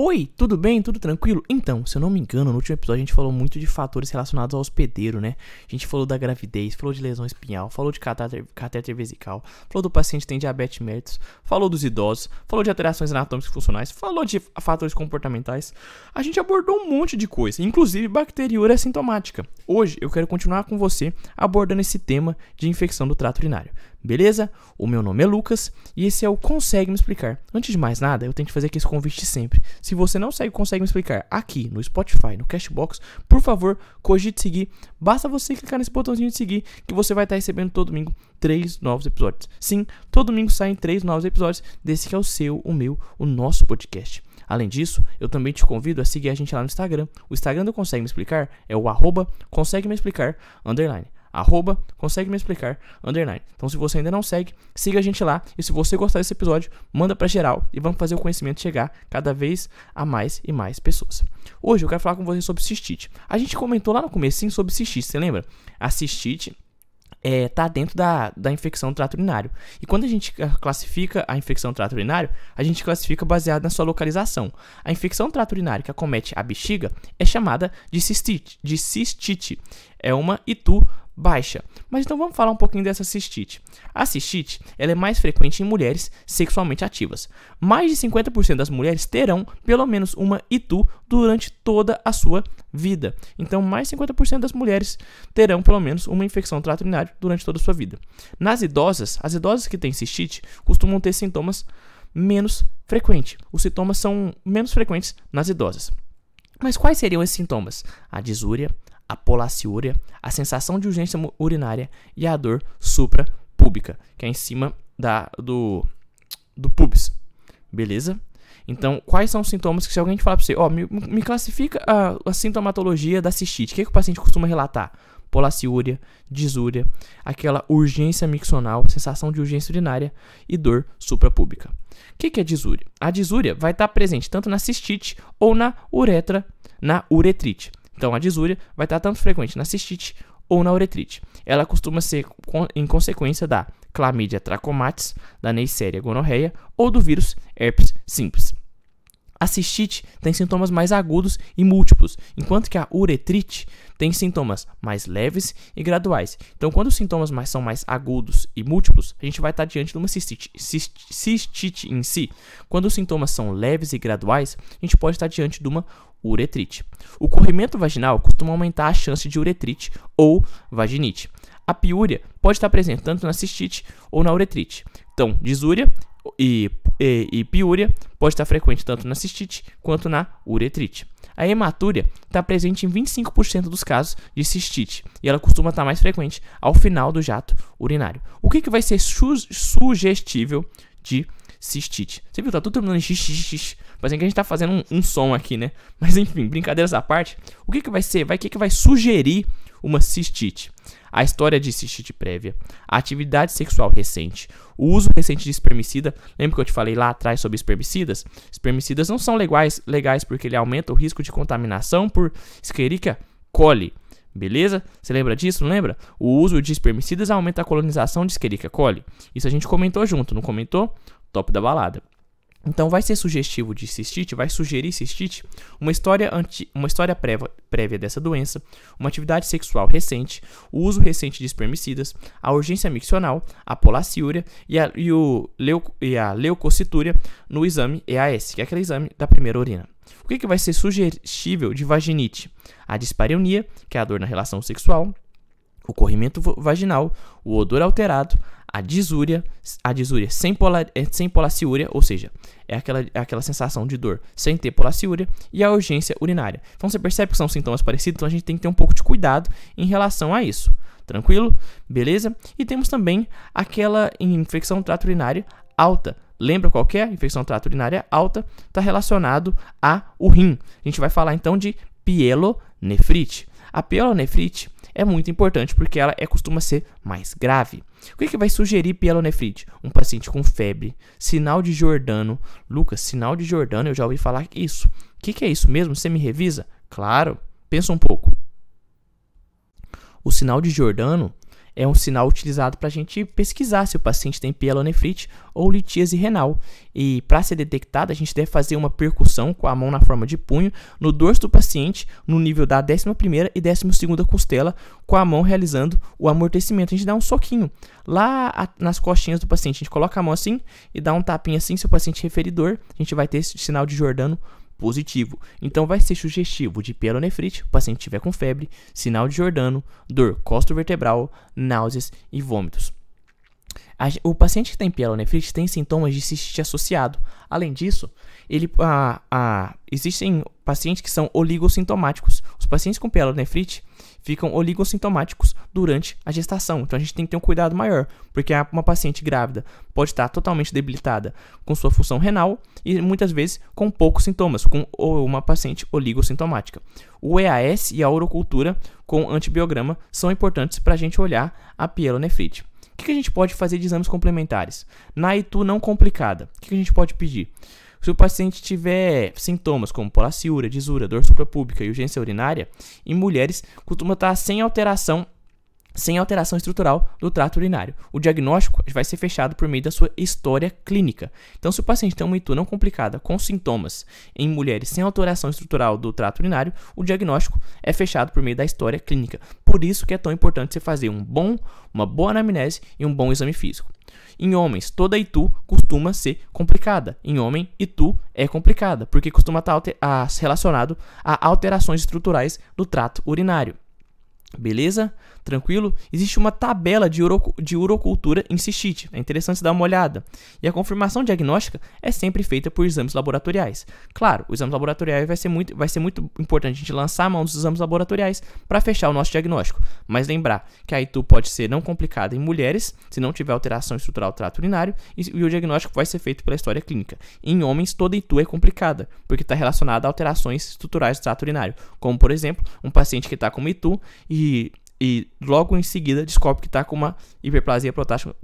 Oi, tudo bem? Tudo tranquilo? Então, se eu não me engano, no último episódio a gente falou muito de fatores relacionados ao hospedeiro, né? A gente falou da gravidez, falou de lesão espinhal, falou de catéter, catéter vesical, falou do paciente que tem diabetes mellitus, falou dos idosos, falou de alterações anatômicas funcionais, falou de fatores comportamentais. A gente abordou um monte de coisa, inclusive bacteriúria assintomática. Hoje eu quero continuar com você abordando esse tema de infecção do trato urinário. Beleza? O meu nome é Lucas e esse é o Consegue Me Explicar. Antes de mais nada, eu tenho que fazer aqui esse convite sempre. Se você não segue Consegue Me Explicar aqui no Spotify, no Cashbox, por favor, cogite seguir. Basta você clicar nesse botãozinho de seguir que você vai estar recebendo todo domingo três novos episódios. Sim, todo domingo saem três novos episódios desse que é o seu, o meu, o nosso podcast. Além disso, eu também te convido a seguir a gente lá no Instagram. O Instagram do Consegue Me Explicar é o arroba Consegue Me Explicar, underline arroba consegue me explicar, underline. Então se você ainda não segue, siga a gente lá. E se você gostar desse episódio, manda para geral e vamos fazer o conhecimento chegar cada vez a mais e mais pessoas. Hoje eu quero falar com você sobre cistite. A gente comentou lá no começo sobre cistite, você lembra? A cistite é, tá dentro da, da infecção do trato urinário. E quando a gente classifica a infecção do trato urinário, a gente classifica baseado na sua localização. A infecção do trato urinário que acomete a bexiga é chamada de cistite. De cistite. É uma ITU baixa. Mas então vamos falar um pouquinho dessa cistite. A cistite ela é mais frequente em mulheres sexualmente ativas. Mais de 50% das mulheres terão pelo menos uma ITU durante toda a sua vida. Então, mais de 50% das mulheres terão pelo menos uma infecção trato urinário durante toda a sua vida. Nas idosas, as idosas que têm cistite costumam ter sintomas menos frequentes. Os sintomas são menos frequentes nas idosas. Mas quais seriam esses sintomas? A disúria, a polaciúria, a sensação de urgência urinária e a dor suprapúbica, que é em cima da, do, do pubis. Beleza? Então, quais são os sintomas que se alguém te falar pra você, ó, oh, me, me, classifica a, a, sintomatologia da cistite, o que, que o paciente costuma relatar? Polaciúria, disúria, aquela urgência miccional, sensação de urgência urinária e dor suprapúbica. O que, que é disúria? A disúria vai estar presente tanto na cistite ou na uretra, na uretrite. Então, a disúria vai estar tanto frequente na cistite ou na uretrite. Ela costuma ser em consequência da clamídia trachomatis, da Neisseria gonorreia ou do vírus herpes simples. A cistite tem sintomas mais agudos e múltiplos, enquanto que a uretrite tem sintomas mais leves e graduais. Então, quando os sintomas mais, são mais agudos e múltiplos, a gente vai estar diante de uma cistite, cistite em si. Quando os sintomas são leves e graduais, a gente pode estar diante de uma uretrite. O corrimento vaginal costuma aumentar a chance de uretrite ou vaginite. A piúria pode estar presente tanto na cistite ou na uretrite. Então, disúria e, e, e piúria pode estar frequente tanto na cistite quanto na uretrite. A hematúria está presente em 25% dos casos de cistite e ela costuma estar mais frequente ao final do jato urinário. O que, que vai ser su sugestível de cistite? Você viu, tá tudo terminando em xixi, Parece que a gente tá fazendo um, um, som aqui, né? Mas enfim, brincadeiras à parte, o que, que vai ser? Vai que, que vai sugerir uma cistite? A história de cistite prévia, a atividade sexual recente, o uso recente de espermicida. Lembra que eu te falei lá atrás sobre espermicidas? Espermicidas não são legais, legais porque ele aumenta o risco de contaminação por Escherichia coli. Beleza? Você lembra disso? Não lembra? O uso de espermicidas aumenta a colonização de Escherichia coli. Isso a gente comentou junto, não comentou? Top da balada. Então vai ser sugestivo de cistite, vai sugerir cistite, uma história, anti, uma história prévia, prévia dessa doença, uma atividade sexual recente, o uso recente de espermicidas, a urgência miccional, a polaciúria e a, e o leu, e a leucocitúria no exame EAS, que é aquele exame da primeira urina. O que, que vai ser sugestível de vaginite? A dispareunia, que é a dor na relação sexual, o corrimento vaginal, o odor alterado, a disúria, a disúria sem, pola, é, sem polaciúria, ou seja, é aquela, é aquela sensação de dor sem ter polaciúria, e a urgência urinária. Então você percebe que são sintomas parecidos, então a gente tem que ter um pouco de cuidado em relação a isso. Tranquilo? Beleza? E temos também aquela infecção trato urinária alta. Lembra qual é? Infecção trato urinária alta está relacionado a o rim. A gente vai falar então de pielonefrite. A pielonefrite é muito importante porque ela é, costuma ser mais grave. O que, que vai sugerir pielonefrite? Um paciente com febre, sinal de Jordano. Lucas, sinal de Jordano, eu já ouvi falar isso. O que, que é isso mesmo? Você me revisa? Claro, pensa um pouco. O sinal de Jordano é um sinal utilizado para a gente pesquisar se o paciente tem pielonefrite ou litíase renal. E para ser detectada, a gente deve fazer uma percussão com a mão na forma de punho no dorso do paciente, no nível da 11ª e 12ª costela, com a mão realizando o amortecimento. A gente dá um soquinho lá nas costinhas do paciente. A gente coloca a mão assim e dá um tapinha assim, se o paciente referir dor, a gente vai ter esse sinal de Jordano positivo. Então vai ser sugestivo de pielonefrite, o paciente tiver com febre, sinal de Jordano, dor costo-vertebral, náuseas e vômitos. O paciente que tem pielonefrite tem sintomas de cistite associado. Além disso, ele, existem pacientes que são oligossintomáticos. Os pacientes com pielonefrite ficam oligossintomáticos durante a gestação. Então a gente tem que ter um cuidado maior, porque uma paciente grávida pode estar totalmente debilitada com sua função renal e muitas vezes com poucos sintomas, com uma paciente oligossintomática. O EAS e a urocultura com antibiograma são importantes para a gente olhar a pielonefrite. O que a gente pode fazer de exames complementares? Na ITU não complicada, o que a gente pode pedir? Se o paciente tiver sintomas como polaciúria, disúria, dor suprapúbica e urgência urinária, em mulheres costuma estar sem alteração sem alteração estrutural do trato urinário. O diagnóstico vai ser fechado por meio da sua história clínica. Então, se o paciente tem uma ITU não complicada com sintomas em mulheres sem alteração estrutural do trato urinário, o diagnóstico é fechado por meio da história clínica. Por isso que é tão importante você fazer um bom, uma boa anamnese e um bom exame físico. Em homens, toda ITU costuma ser complicada. Em homem, ITU é complicada, porque costuma estar relacionado a alterações estruturais do trato urinário. Beleza? Tranquilo? Existe uma tabela de, uro, de urocultura em cistite. É interessante dar uma olhada. E a confirmação diagnóstica é sempre feita por exames laboratoriais. Claro, o exame laboratorial vai ser muito, vai ser muito importante a gente lançar a mão dos exames laboratoriais para fechar o nosso diagnóstico. Mas lembrar que a ITU pode ser não complicada em mulheres, se não tiver alteração estrutural do trato urinário, e, o diagnóstico vai ser feito pela história clínica. Em homens, toda ITU é complicada, porque está relacionada a alterações estruturais do trato urinário, como por exemplo, um paciente que está com ITU e e, logo em seguida descobre que está com uma hiperplasia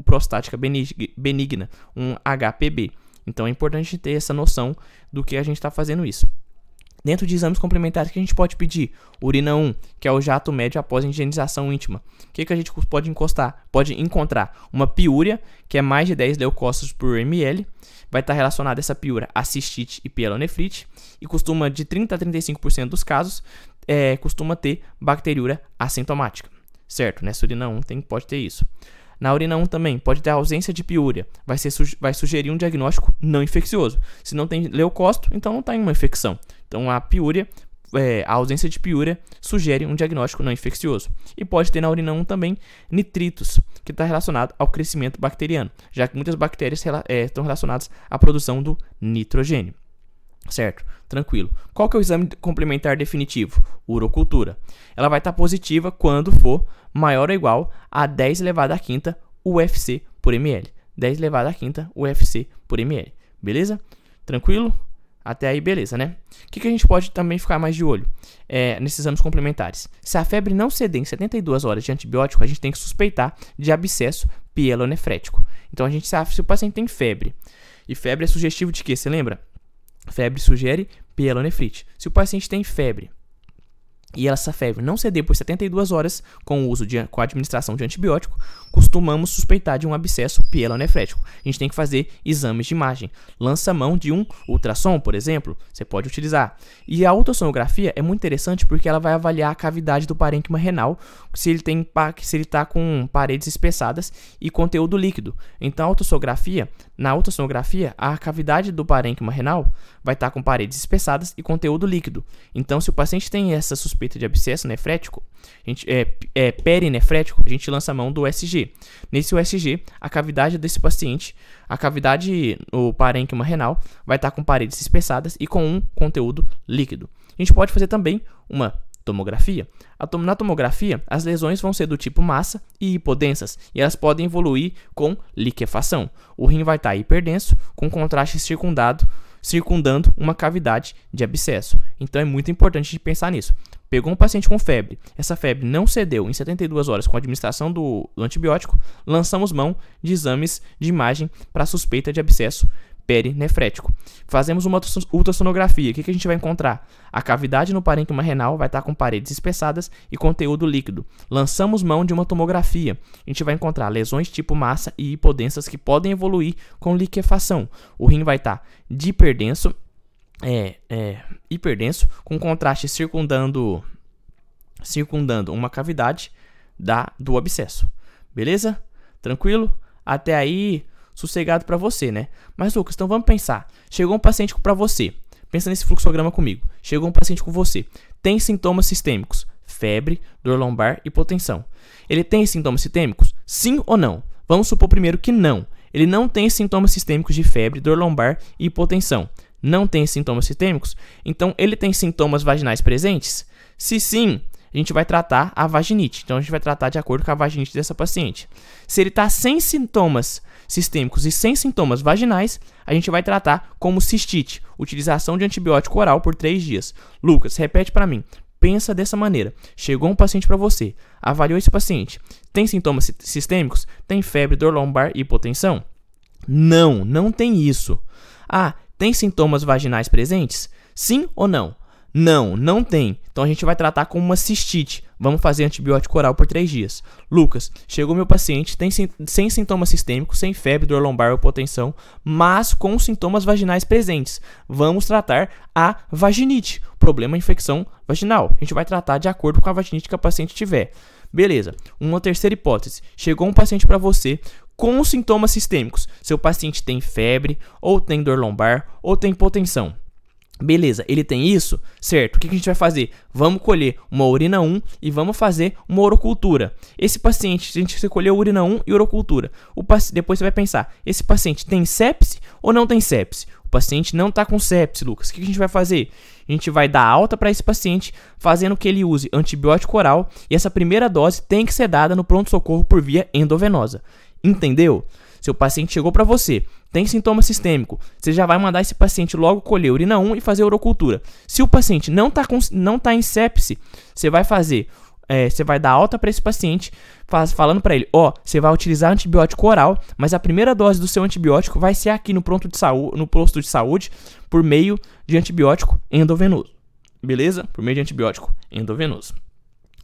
prostática, benigna, um HPB. Então é importante ter essa noção do que a gente está fazendo isso. Dentro de exames complementares que a gente pode pedir, urina 1, que é o jato médio após a higienização íntima. O que, que a gente pode encostar? Pode encontrar uma piúria, que é mais de 10 leucócitos por ml. Vai estar relacionada essa piúria a cistite e pielonefrite. E costuma, de 30 a 35% dos casos, é, costuma ter bacteriúria assintomática, certo? Nessa urina 1 tem, pode ter isso. Na urina 1 também pode ter ausência de piúria, vai, ser, vai sugerir um diagnóstico não infeccioso. Se não tem leucócito, então não tem uma infecção. Então a piúria, é, a ausência de piúria sugere um diagnóstico não infeccioso. E pode ter na urina 1 também nitritos, que está relacionado ao crescimento bacteriano, já que muitas bactérias é, estão relacionadas à produção do nitrogênio. Certo? Tranquilo. Qual que é o exame complementar definitivo? Urocultura. Ela vai estar tá positiva quando for maior ou igual a 10 elevado à quinta UFC por ml. 10 elevado à quinta UFC por ml. Beleza? Tranquilo? Até aí, beleza, né? O que, que a gente pode também ficar mais de olho é, nesses exames complementares? Se a febre não ceder em 72 horas de antibiótico, a gente tem que suspeitar de abscesso pielonefrético. Então a gente sabe se o paciente tem febre. E febre é sugestivo de quê? Você lembra? Febre sugere pielonefrite. Se o paciente tem febre e essa febre não ceder por 72 horas com o uso de com a administração de antibiótico, costumamos suspeitar de um abscesso pielonefrético. A gente tem que fazer exames de imagem. Lança mão de um ultrassom, por exemplo, você pode utilizar. E a ultrassonografia é muito interessante porque ela vai avaliar a cavidade do parênquima renal, se ele tem se ele está com paredes espessadas e conteúdo líquido. Então a ultrassonografia, na ultrassonografia, a cavidade do parênquima renal vai estar com paredes espessadas e conteúdo líquido. Então se o paciente tem essa suspeita de abscesso nefrético, a gente, é, é perinefrético, a gente lança a mão do USG. Nesse USG, a cavidade desse paciente, a cavidade no parênquima renal, vai estar com paredes espessadas e com um conteúdo líquido. A gente pode fazer também uma tomografia. Na tomografia, as lesões vão ser do tipo massa e hipodensas, e elas podem evoluir com liquefação. O rim vai estar hiperdenso, com contraste circundado, circundando uma cavidade de abscesso. Então é muito importante pensar nisso. Pegou um paciente com febre, essa febre não cedeu em 72 horas com a administração do, do antibiótico, lançamos mão de exames de imagem para suspeita de abscesso perinefrético. Fazemos uma ultrassonografia. O que, que a gente vai encontrar? A cavidade no parênquima renal vai estar com paredes espessadas e conteúdo líquido. Lançamos mão de uma tomografia. A gente vai encontrar lesões tipo massa e hipodensas que podem evoluir com liquefação. O rim vai estar de hiperdenso, é, é, hiperdenso, com contraste circundando, circundando uma cavidade da, do abscesso. Beleza? Tranquilo? Até aí, sossegado para você, né? Mas Lucas, então vamos pensar. Chegou um paciente para você. Pensa nesse fluxograma comigo. Chegou um paciente com você. Tem sintomas sistêmicos: febre, dor lombar, hipotensão. Ele tem sintomas sistêmicos? Sim ou não? Vamos supor primeiro que não. Ele não tem sintomas sistêmicos de febre, dor lombar e hipotensão. Não tem sintomas sistêmicos? Então ele tem sintomas vaginais presentes? Se sim, a gente vai tratar a vaginite. Então a gente vai tratar de acordo com a vaginite dessa paciente. Se ele está sem sintomas sistêmicos e sem sintomas vaginais, a gente vai tratar como cistite, utilização de antibiótico oral por 3 dias. Lucas, repete para mim. Pensa dessa maneira. Chegou um paciente para você, avaliou esse paciente, tem sintomas sistêmicos? Tem febre, dor lombar e hipotensão? Não, não tem isso. Ah, tem sintomas vaginais presentes? Sim ou não? Não, não tem. Então a gente vai tratar como uma cistite. Vamos fazer antibiótico oral por 3 dias. Lucas, chegou meu paciente, tem sem sintomas sistêmicos, sem febre, dor lombar ou hipotensão, mas com sintomas vaginais presentes. Vamos tratar a vaginite, problema infecção vaginal. A gente vai tratar de acordo com a vaginite que a paciente tiver. Beleza. Uma terceira hipótese. Chegou um paciente para você com sintomas sistêmicos. Seu paciente tem febre, ou tem dor lombar, ou tem hipotensão. Beleza, ele tem isso? Certo. O que a gente vai fazer? Vamos colher uma urina 1 e vamos fazer uma orocultura. Esse paciente, a gente escolheu urina 1 e orocultura. O depois você vai pensar, esse paciente tem sepse ou não tem sepse? O paciente não está com sepse, Lucas. O que a gente vai fazer? A gente vai dar alta para esse paciente, fazendo que ele use antibiótico oral e essa primeira dose tem que ser dada no pronto-socorro por via endovenosa. Entendeu? Seu paciente chegou para você, tem sintoma sistêmico, você já vai mandar esse paciente logo colher urina 1 e fazer urocultura. Se o paciente não está não tá em sepse, você vai fazer, é, você vai dar alta para esse paciente, faz, falando para ele, ó, oh, você vai utilizar antibiótico oral, mas a primeira dose do seu antibiótico vai ser aqui no pronto de saúde, no posto de saúde, por meio de antibiótico endovenoso. Beleza? Por meio de antibiótico endovenoso.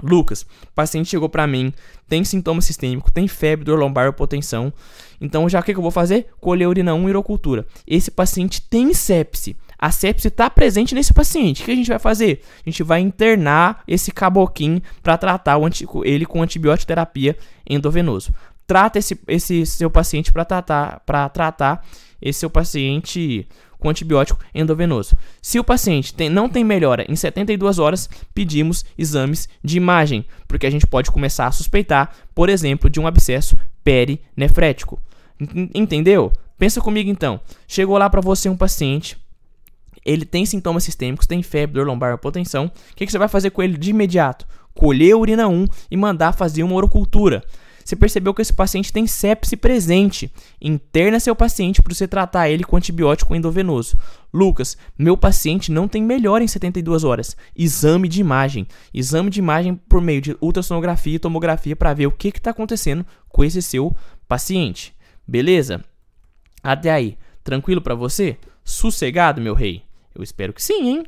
Lucas, o paciente chegou para mim, tem sintoma sistêmico, tem febre, dor lombar, hipotensão. Então, já o que, que eu vou fazer? Colher urina 1 e urocultura. Esse paciente tem sepse. A sepse está presente nesse paciente. O que a gente vai fazer? A gente vai internar esse caboquim para tratar ele com antibiótico terapia endovenoso. Trata esse, esse seu paciente para tratar, tratar esse seu paciente com antibiótico endovenoso. Se o paciente tem, não tem melhora em 72 horas, pedimos exames de imagem, porque a gente pode começar a suspeitar, por exemplo, de um abscesso perinefrético. Entendeu? Pensa comigo então. Chegou lá para você um paciente, ele tem sintomas sistêmicos, tem febre, dor lombar, hipotensão. O que, que você vai fazer com ele de imediato? Colher a urina 1 e mandar fazer uma orocultura. Você percebeu que esse paciente tem sepse presente. Interna seu paciente para você tratar ele com antibiótico endovenoso. Lucas, meu paciente não tem melhora em 72 horas. Exame de imagem. Exame de imagem por meio de ultrassonografia e tomografia para ver o que está acontecendo com esse seu paciente. Beleza? Até aí, tranquilo para você? Sossegado, meu rei? Eu espero que sim, hein?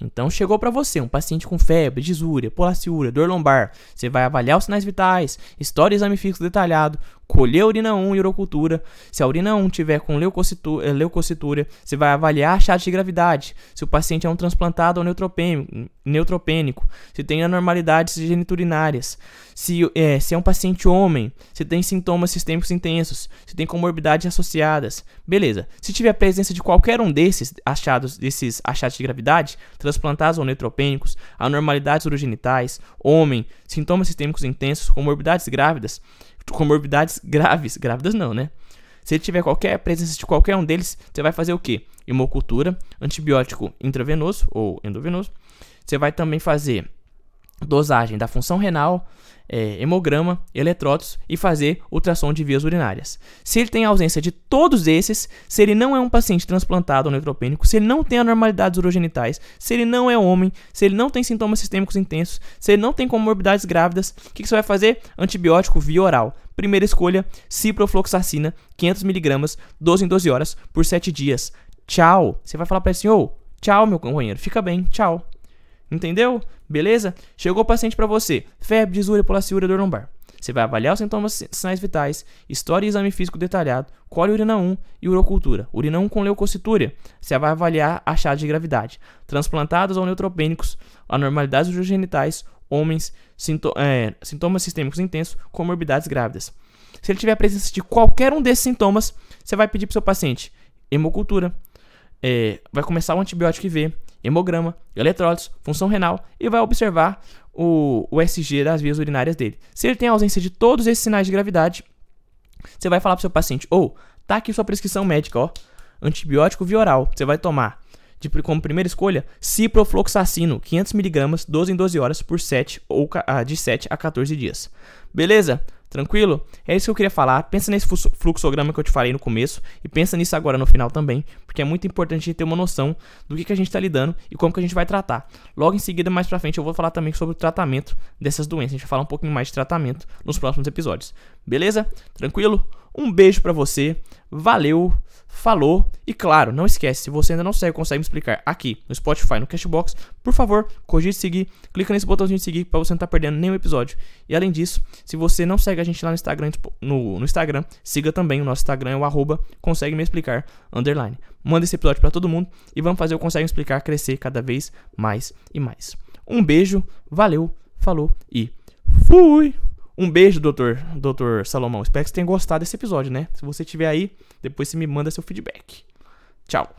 Então chegou para você um paciente com febre, disúria, polaciúria, dor lombar. Você vai avaliar os sinais vitais, história e exame fixo detalhado, colher a urina 1 e urocultura. Se a urina 1 tiver com eh, leucocitura, você vai avaliar a chave de gravidade. Se o paciente é um transplantado ou neutropênico, se tem anormalidades geniturinárias, se é, se é um paciente homem, se tem sintomas sistêmicos intensos, se tem comorbidades associadas. Beleza. Se tiver presença de qualquer um desses achados, desses achados de gravidade, transplantados ou neutropênicos, anormalidades urogenitais, homem, sintomas sistêmicos intensos, comorbidades grávidas, comorbidades graves. Grávidas não, né? Se tiver qualquer presença de qualquer um deles, você vai fazer o quê? Hemocultura, antibiótico intravenoso ou endovenoso. Você vai também fazer dosagem da função renal, é, hemograma, eletrólitos e fazer ultrassom de vias urinárias. Se ele tem ausência de todos esses, se ele não é um paciente transplantado ou neutropênico, se ele não tem anormalidades urogenitais, se ele não é homem, se ele não tem sintomas sistêmicos intensos, se ele não tem comorbidades grávidas, o que, que você vai fazer? Antibiótico via oral. Primeira escolha, ciprofloxacina, 500mg, 12 em 12 horas, por 7 dias. Tchau. Você vai falar para ele assim, oh, tchau, meu companheiro, fica bem, tchau. Entendeu? Beleza? Chegou o paciente para você, febre, disúria, polaciúria, dor lombar. Você vai avaliar os sintomas sinais vitais, história e exame físico detalhado, cole urina 1 e urocultura. Urina 1 com leucocitúria. Você vai avaliar achado de gravidade. Transplantados ou neutropênicos, anormalidades urogenitais, homens, é, sintomas sistêmicos intensos, comorbidades grávidas. Se ele tiver a presença de qualquer um desses sintomas, você vai pedir para o seu paciente hemocultura, é, vai começar o antibiótico IV, hemograma, eletrólitos, função renal e vai observar o, o SG das vias urinárias dele. Se ele tem ausência de todos esses sinais de gravidade, você vai falar para seu paciente: ou oh, tá aqui sua prescrição médica, ó, antibiótico via oral, você vai tomar de, como primeira escolha, ciprofloxacino, 500mg, 12 em 12 horas por 7 ou ah, de 7 a 14 dias. Beleza? Tranquilo? É isso que eu queria falar. Pensa nesse fluxograma que eu te falei no começo e pensa nisso agora no final também, porque é muito importante a gente ter uma noção do que, que a gente está lidando e como que a gente vai tratar. Logo em seguida, mais pra frente, eu vou falar também sobre o tratamento dessas doenças. A gente vai falar um pouquinho mais de tratamento nos próximos episódios. Beleza? Tranquilo? Um beijo para você. Valeu, falou. E claro, não esquece, se você ainda não segue, consegue me explicar aqui no Spotify, no Cashbox, por favor, cogite seguir, clica nesse botãozinho de seguir para você não estar tá perdendo nenhum episódio. E além disso, se você não segue a gente lá no Instagram, tipo, no, no Instagram, siga também o nosso Instagram, é o arroba consegue me explicar, underline. Manda esse episódio para todo mundo e vamos fazer o Consegue Me Explicar crescer cada vez mais e mais. Um beijo, valeu, falou e fui! Um beijo, doutor, doutor Salomão. Espero que você tenha gostado desse episódio, né? Se você tiver aí, depois você me manda seu feedback. Tchau.